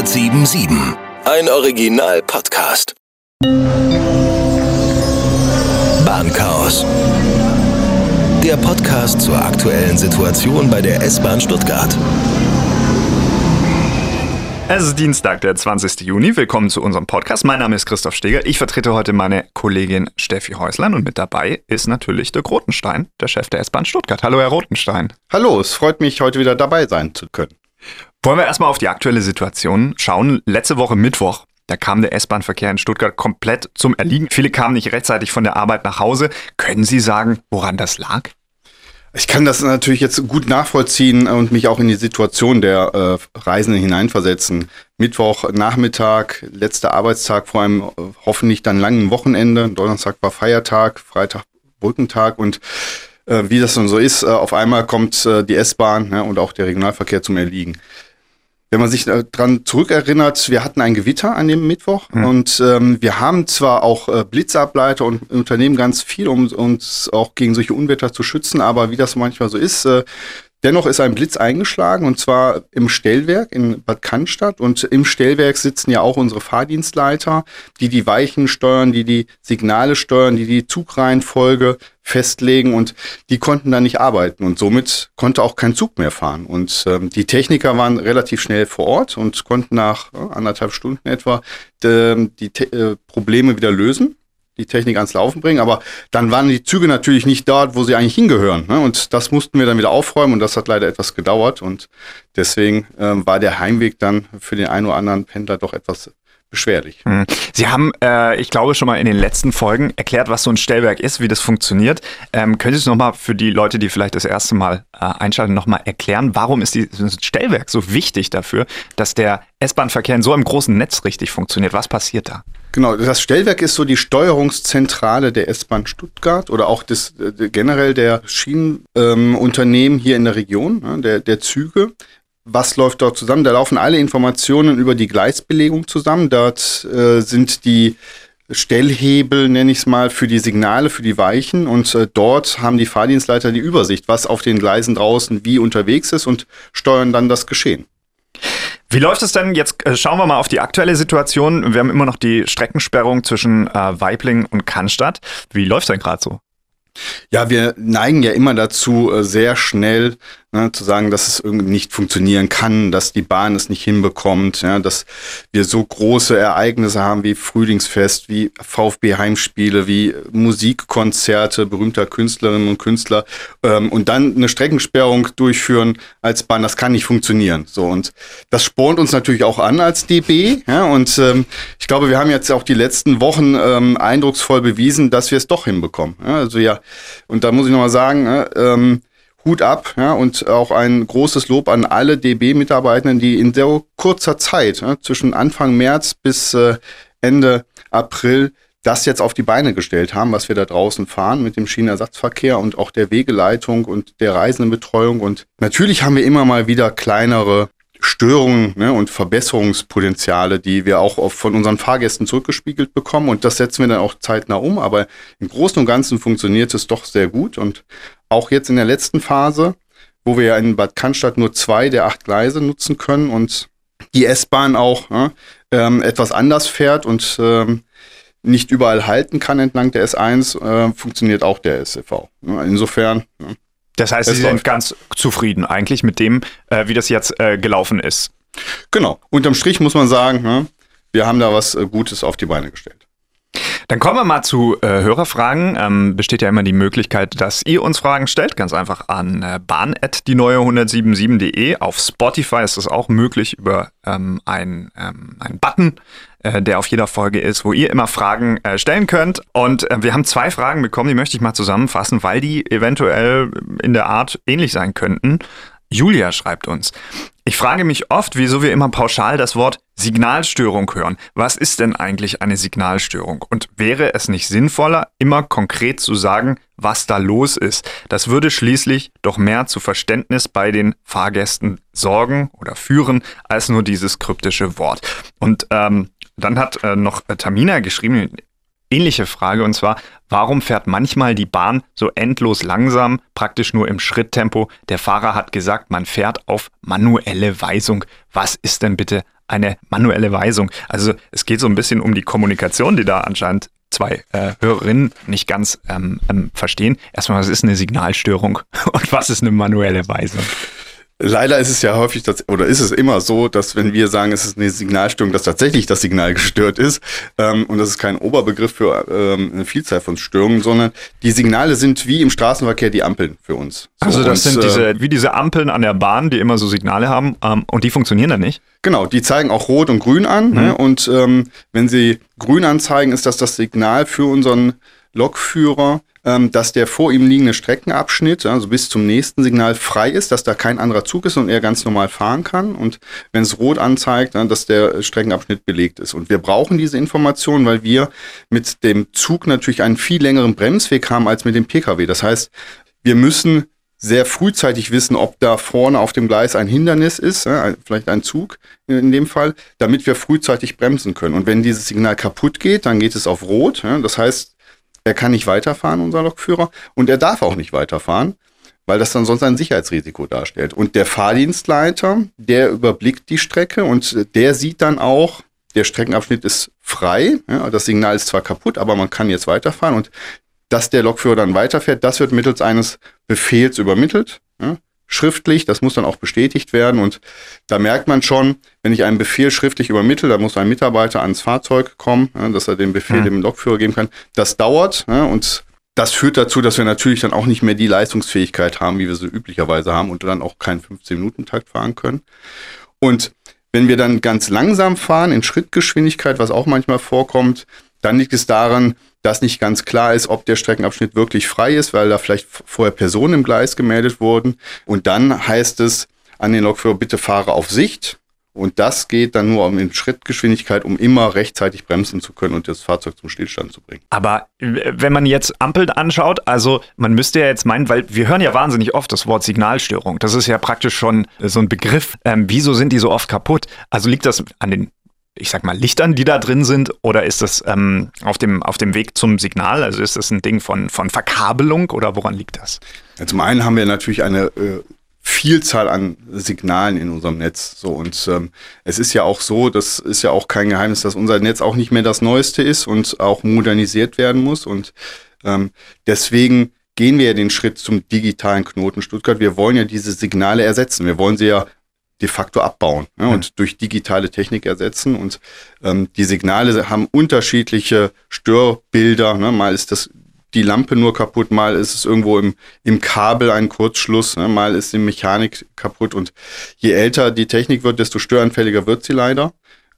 1077. Ein Original-Podcast. Bahnchaos. Der Podcast zur aktuellen Situation bei der S-Bahn Stuttgart. Es ist Dienstag, der 20. Juni. Willkommen zu unserem Podcast. Mein Name ist Christoph Steger. Ich vertrete heute meine Kollegin Steffi Häuslein und mit dabei ist natürlich der Rotenstein, der Chef der S-Bahn Stuttgart. Hallo, Herr Rotenstein. Hallo, es freut mich, heute wieder dabei sein zu können. Wollen wir erstmal auf die aktuelle Situation schauen. Letzte Woche Mittwoch, da kam der S-Bahn-Verkehr in Stuttgart komplett zum Erliegen. Viele kamen nicht rechtzeitig von der Arbeit nach Hause. Können Sie sagen, woran das lag? Ich kann das natürlich jetzt gut nachvollziehen und mich auch in die Situation der äh, Reisenden hineinversetzen. Mittwoch Nachmittag, letzter Arbeitstag vor einem äh, hoffentlich dann langen Wochenende. Donnerstag war Feiertag, Freitag Brückentag und äh, wie das dann so ist, äh, auf einmal kommt äh, die S-Bahn ja, und auch der Regionalverkehr zum Erliegen wenn man sich daran zurückerinnert, wir hatten ein Gewitter an dem Mittwoch mhm. und ähm, wir haben zwar auch äh, Blitzableiter und Unternehmen ganz viel, um uns auch gegen solche Unwetter zu schützen, aber wie das manchmal so ist, äh, Dennoch ist ein Blitz eingeschlagen und zwar im Stellwerk in Bad Cannstatt. Und im Stellwerk sitzen ja auch unsere Fahrdienstleiter, die die Weichen steuern, die die Signale steuern, die die Zugreihenfolge festlegen. Und die konnten da nicht arbeiten. Und somit konnte auch kein Zug mehr fahren. Und ähm, die Techniker waren relativ schnell vor Ort und konnten nach äh, anderthalb Stunden etwa äh, die äh, Probleme wieder lösen die Technik ans Laufen bringen. Aber dann waren die Züge natürlich nicht dort, wo sie eigentlich hingehören. Ne? Und das mussten wir dann wieder aufräumen und das hat leider etwas gedauert. Und deswegen ähm, war der Heimweg dann für den einen oder anderen Pendler doch etwas beschwerlich. Hm. Sie haben, äh, ich glaube, schon mal in den letzten Folgen erklärt, was so ein Stellwerk ist, wie das funktioniert. Ähm, können Sie es nochmal für die Leute, die vielleicht das erste Mal äh, einschalten, nochmal erklären, warum ist dieses Stellwerk so wichtig dafür, dass der S-Bahn-Verkehr in so einem großen Netz richtig funktioniert? Was passiert da? Genau, das Stellwerk ist so die Steuerungszentrale der S-Bahn Stuttgart oder auch des, äh, generell der Schienenunternehmen ähm, hier in der Region, ne, der, der Züge. Was läuft dort zusammen? Da laufen alle Informationen über die Gleisbelegung zusammen. Dort äh, sind die Stellhebel, nenne ich es mal, für die Signale, für die Weichen. Und äh, dort haben die Fahrdienstleiter die Übersicht, was auf den Gleisen draußen wie unterwegs ist und steuern dann das Geschehen. Wie läuft es denn? Jetzt äh, schauen wir mal auf die aktuelle Situation. Wir haben immer noch die Streckensperrung zwischen äh, Weibling und Cannstatt. Wie läuft es denn gerade so? Ja, wir neigen ja immer dazu, äh, sehr schnell ne, zu sagen, dass es irgendwie nicht funktionieren kann, dass die Bahn es nicht hinbekommt, ja, dass wir so große Ereignisse haben wie Frühlingsfest, wie VfB-Heimspiele, wie Musikkonzerte berühmter Künstlerinnen und Künstler ähm, und dann eine Streckensperrung durchführen als Bahn, das kann nicht funktionieren. So und das spornt uns natürlich auch an als DB, ja, und ähm, ich glaube, wir haben jetzt auch die letzten Wochen ähm, eindrucksvoll bewiesen, dass wir es doch hinbekommen. Ja, also ja, und da muss ich nochmal sagen, ähm, Hut ab ja, und auch ein großes Lob an alle DB-Mitarbeitenden, die in sehr kurzer Zeit, ja, zwischen Anfang März bis äh, Ende April, das jetzt auf die Beine gestellt haben, was wir da draußen fahren mit dem Schienenersatzverkehr und auch der Wegeleitung und der Reisendenbetreuung. Und natürlich haben wir immer mal wieder kleinere Störungen ne, und Verbesserungspotenziale, die wir auch von unseren Fahrgästen zurückgespiegelt bekommen. Und das setzen wir dann auch zeitnah um. Aber im Großen und Ganzen funktioniert es doch sehr gut. Und auch jetzt in der letzten Phase, wo wir ja in Bad Cannstatt nur zwei der acht Gleise nutzen können und die S-Bahn auch ne, ähm, etwas anders fährt und ähm, nicht überall halten kann entlang der S1, äh, funktioniert auch der SCV. Insofern. Ne, das heißt, Sie sind ganz zufrieden eigentlich mit dem, äh, wie das jetzt äh, gelaufen ist. Genau. Unterm Strich muss man sagen, ne, wir haben da was äh, Gutes auf die Beine gestellt. Dann kommen wir mal zu äh, Hörerfragen. Ähm, besteht ja immer die Möglichkeit, dass ihr uns Fragen stellt. Ganz einfach an äh, bahn.die neue 177.de. Auf Spotify ist das auch möglich über ähm, einen ähm, Button, äh, der auf jeder Folge ist, wo ihr immer Fragen äh, stellen könnt. Und äh, wir haben zwei Fragen bekommen, die möchte ich mal zusammenfassen, weil die eventuell in der Art ähnlich sein könnten. Julia schreibt uns. Ich frage mich oft, wieso wir immer pauschal das Wort Signalstörung hören. Was ist denn eigentlich eine Signalstörung? Und wäre es nicht sinnvoller, immer konkret zu sagen, was da los ist? Das würde schließlich doch mehr zu Verständnis bei den Fahrgästen sorgen oder führen, als nur dieses kryptische Wort. Und ähm, dann hat äh, noch Tamina geschrieben, ähnliche Frage und zwar, warum fährt manchmal die Bahn so endlos langsam, praktisch nur im Schritttempo? Der Fahrer hat gesagt, man fährt auf manuelle Weisung. Was ist denn bitte eine manuelle Weisung? Also es geht so ein bisschen um die Kommunikation, die da anscheinend zwei äh, Hörerinnen nicht ganz ähm, ähm, verstehen. Erstmal, was ist eine Signalstörung und was ist eine manuelle Weisung? Leider ist es ja häufig, dass, oder ist es immer so, dass wenn wir sagen, es ist eine Signalstörung, dass tatsächlich das Signal gestört ist. Ähm, und das ist kein Oberbegriff für ähm, eine Vielzahl von Störungen, sondern die Signale sind wie im Straßenverkehr die Ampeln für uns. So, also das und, sind diese, äh, wie diese Ampeln an der Bahn, die immer so Signale haben ähm, und die funktionieren dann nicht? Genau, die zeigen auch Rot und Grün an. Ne? Mhm. Ne? Und ähm, wenn sie Grün anzeigen, ist das das Signal für unseren Lokführer, ähm, dass der vor ihm liegende Streckenabschnitt, also bis zum nächsten Signal, frei ist, dass da kein anderer Zug ist und er ganz normal fahren kann. Und wenn es rot anzeigt, dann, dass der Streckenabschnitt belegt ist. Und wir brauchen diese Information, weil wir mit dem Zug natürlich einen viel längeren Bremsweg haben als mit dem Pkw. Das heißt, wir müssen sehr frühzeitig wissen, ob da vorne auf dem Gleis ein Hindernis ist, vielleicht ein Zug in dem Fall, damit wir frühzeitig bremsen können. Und wenn dieses Signal kaputt geht, dann geht es auf Rot. Das heißt, er kann nicht weiterfahren, unser Lokführer, und er darf auch nicht weiterfahren, weil das dann sonst ein Sicherheitsrisiko darstellt. Und der Fahrdienstleiter, der überblickt die Strecke und der sieht dann auch, der Streckenabschnitt ist frei, ja, das Signal ist zwar kaputt, aber man kann jetzt weiterfahren und dass der Lokführer dann weiterfährt, das wird mittels eines Befehls übermittelt. Ja schriftlich, das muss dann auch bestätigt werden und da merkt man schon, wenn ich einen Befehl schriftlich übermittle, da muss ein Mitarbeiter ans Fahrzeug kommen, dass er den Befehl mhm. dem Lokführer geben kann. Das dauert und das führt dazu, dass wir natürlich dann auch nicht mehr die Leistungsfähigkeit haben, wie wir sie üblicherweise haben und dann auch keinen 15-Minuten-Takt fahren können. Und wenn wir dann ganz langsam fahren, in Schrittgeschwindigkeit, was auch manchmal vorkommt, dann liegt es daran, dass nicht ganz klar ist, ob der Streckenabschnitt wirklich frei ist, weil da vielleicht vorher Personen im Gleis gemeldet wurden. Und dann heißt es an den Lokführer, bitte fahre auf Sicht. Und das geht dann nur um in Schrittgeschwindigkeit, um immer rechtzeitig bremsen zu können und das Fahrzeug zum Stillstand zu bringen. Aber wenn man jetzt Ampeln anschaut, also man müsste ja jetzt meinen, weil wir hören ja wahnsinnig oft das Wort Signalstörung. Das ist ja praktisch schon so ein Begriff. Ähm, wieso sind die so oft kaputt? Also liegt das an den ich sag mal, Lichtern, die da drin sind? Oder ist das ähm, auf, dem, auf dem Weg zum Signal? Also ist das ein Ding von, von Verkabelung oder woran liegt das? Ja, zum einen haben wir natürlich eine äh, Vielzahl an Signalen in unserem Netz. So und ähm, es ist ja auch so, das ist ja auch kein Geheimnis, dass unser Netz auch nicht mehr das Neueste ist und auch modernisiert werden muss. Und ähm, deswegen gehen wir ja den Schritt zum digitalen Knoten Stuttgart. Wir wollen ja diese Signale ersetzen. Wir wollen sie ja de facto abbauen ne, und mhm. durch digitale Technik ersetzen. Und ähm, die Signale haben unterschiedliche Störbilder. Ne. Mal ist das die Lampe nur kaputt, mal ist es irgendwo im, im Kabel ein Kurzschluss, ne, mal ist die Mechanik kaputt. Und je älter die Technik wird, desto störanfälliger wird sie leider.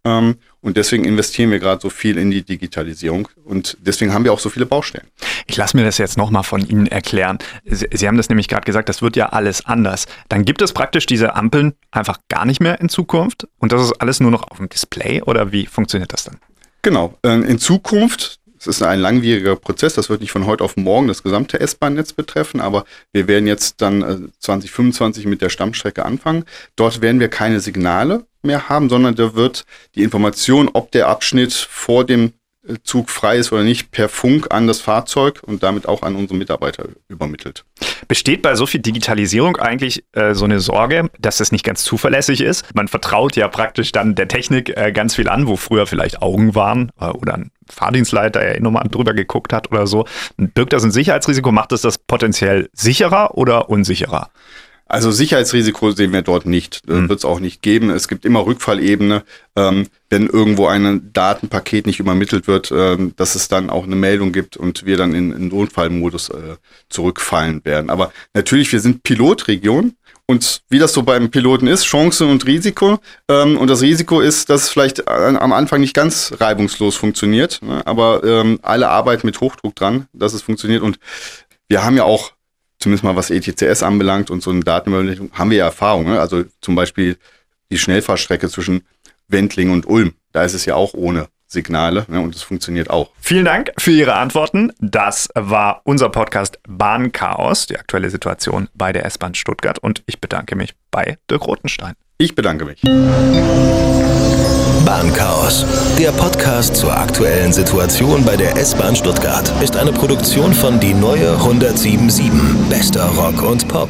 Ähm, und deswegen investieren wir gerade so viel in die Digitalisierung und deswegen haben wir auch so viele Baustellen. Ich lasse mir das jetzt nochmal von Ihnen erklären. Sie, Sie haben das nämlich gerade gesagt, das wird ja alles anders. Dann gibt es praktisch diese Ampeln einfach gar nicht mehr in Zukunft und das ist alles nur noch auf dem Display oder wie funktioniert das dann? Genau. Äh, in Zukunft es ist ein langwieriger Prozess, das wird nicht von heute auf morgen das gesamte S-Bahn-Netz betreffen, aber wir werden jetzt dann 2025 äh, mit der Stammstrecke anfangen. Dort werden wir keine Signale mehr haben, sondern da wird die Information, ob der Abschnitt vor dem Zug frei ist oder nicht, per Funk an das Fahrzeug und damit auch an unsere Mitarbeiter übermittelt. Besteht bei so viel Digitalisierung eigentlich äh, so eine Sorge, dass das nicht ganz zuverlässig ist? Man vertraut ja praktisch dann der Technik äh, ganz viel an, wo früher vielleicht Augen waren äh, oder ein Fahrdienstleiter der nochmal drüber geguckt hat oder so. Birgt das ein Sicherheitsrisiko? Macht es das potenziell sicherer oder unsicherer? Also Sicherheitsrisiko sehen wir dort nicht, mhm. wird es auch nicht geben. Es gibt immer Rückfallebene, ähm, wenn irgendwo ein Datenpaket nicht übermittelt wird, ähm, dass es dann auch eine Meldung gibt und wir dann in, in Notfallmodus äh, zurückfallen werden. Aber natürlich, wir sind Pilotregion. Und wie das so beim Piloten ist, Chance und Risiko. Ähm, und das Risiko ist, dass es vielleicht am Anfang nicht ganz reibungslos funktioniert, ne? aber ähm, alle arbeiten mit Hochdruck dran, dass es funktioniert. Und wir haben ja auch zumindest mal was ETCS anbelangt und so eine Datenübermittlung, haben wir ja Erfahrung. Ne? Also zum Beispiel die Schnellfahrstrecke zwischen Wendling und Ulm, da ist es ja auch ohne Signale ne? und es funktioniert auch. Vielen Dank für Ihre Antworten. Das war unser Podcast Bahnchaos, die aktuelle Situation bei der S-Bahn Stuttgart und ich bedanke mich bei Dirk Rotenstein. Ich bedanke mich. Bahnchaos. Der Podcast zur aktuellen Situation bei der S-Bahn Stuttgart ist eine Produktion von Die Neue 1077. Bester Rock und Pop.